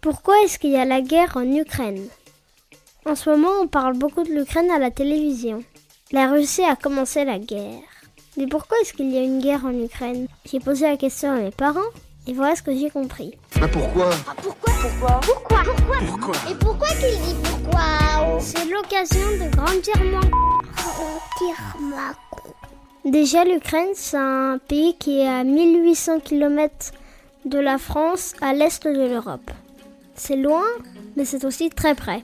Pourquoi est-ce qu'il y a la guerre en Ukraine? En ce moment, on parle beaucoup de l'Ukraine à la télévision. La Russie a commencé la guerre. Mais pourquoi est-ce qu'il y a une guerre en Ukraine? J'ai posé la question à mes parents et voilà ce que j'ai compris. Mais pourquoi? Ah, pourquoi? Pourquoi? Pourquoi? Pourquoi? Pourquoi? Et pourquoi qu'il dit pourquoi? C'est l'occasion de grandir moins. Grandir ma Déjà, l'Ukraine, c'est un pays qui est à 1800 km de la France à l'est de l'Europe. C'est loin, mais c'est aussi très près.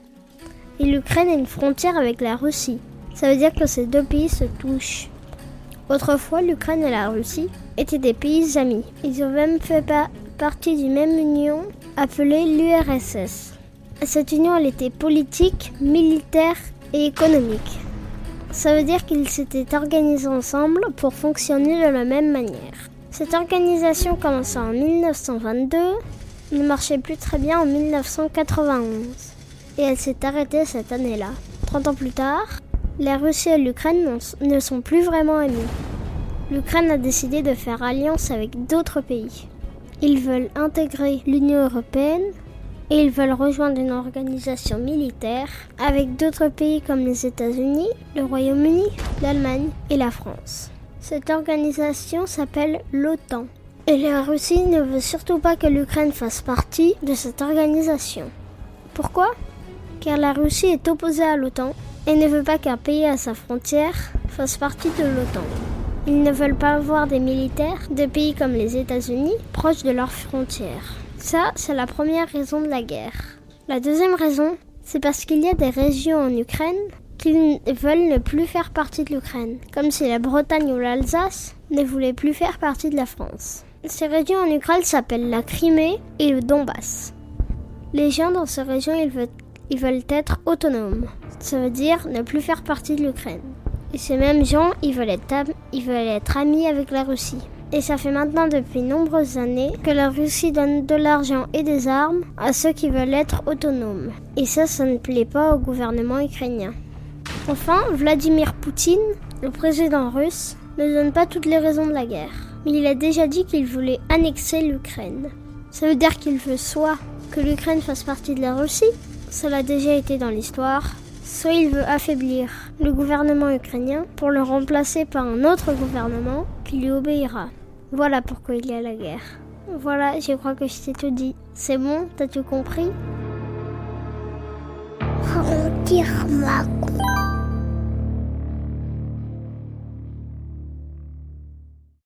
Et l'Ukraine a une frontière avec la Russie. Ça veut dire que ces deux pays se touchent. Autrefois, l'Ukraine et la Russie étaient des pays amis. Ils ont même fait pa- partie d'une même union appelée l'URSS. Cette union, elle était politique, militaire et économique. Ça veut dire qu'ils s'étaient organisés ensemble pour fonctionner de la même manière. Cette organisation commença en 1922, ne marchait plus très bien en 1991 et elle s'est arrêtée cette année-là. 30 ans plus tard, la Russie et l'Ukraine ne sont plus vraiment amis. L'Ukraine a décidé de faire alliance avec d'autres pays. Ils veulent intégrer l'Union européenne et ils veulent rejoindre une organisation militaire avec d'autres pays comme les États-Unis, le Royaume-Uni, l'Allemagne et la France. Cette organisation s'appelle l'OTAN. Et la Russie ne veut surtout pas que l'Ukraine fasse partie de cette organisation. Pourquoi? Car la Russie est opposée à l'OTAN et ne veut pas qu'un pays à sa frontière fasse partie de l'OTAN. Ils ne veulent pas voir des militaires de pays comme les États-Unis proches de leurs frontières. Ça, c'est la première raison de la guerre. La deuxième raison, c'est parce qu'il y a des régions en Ukraine qui n- veulent ne plus faire partie de l'Ukraine, comme si la Bretagne ou l'Alsace ne voulaient plus faire partie de la France. Ces régions en Ukraine s'appellent la Crimée et le Donbass. Les gens dans ces régions, ils veulent, être autonomes. Ça veut dire ne plus faire partie de l'Ukraine. Et ces mêmes gens, ils veulent, être, ils veulent être amis avec la Russie. Et ça fait maintenant depuis nombreuses années que la Russie donne de l'argent et des armes à ceux qui veulent être autonomes. Et ça, ça ne plaît pas au gouvernement ukrainien. Enfin, Vladimir Poutine, le président russe, ne donne pas toutes les raisons de la guerre. Il a déjà dit qu'il voulait annexer l'Ukraine. Ça veut dire qu'il veut soit que l'Ukraine fasse partie de la Russie, cela a déjà été dans l'histoire, soit il veut affaiblir le gouvernement ukrainien pour le remplacer par un autre gouvernement qui lui obéira. Voilà pourquoi il y a la guerre. Voilà, je crois que je t'ai tout dit. C'est bon T'as tout compris? Ma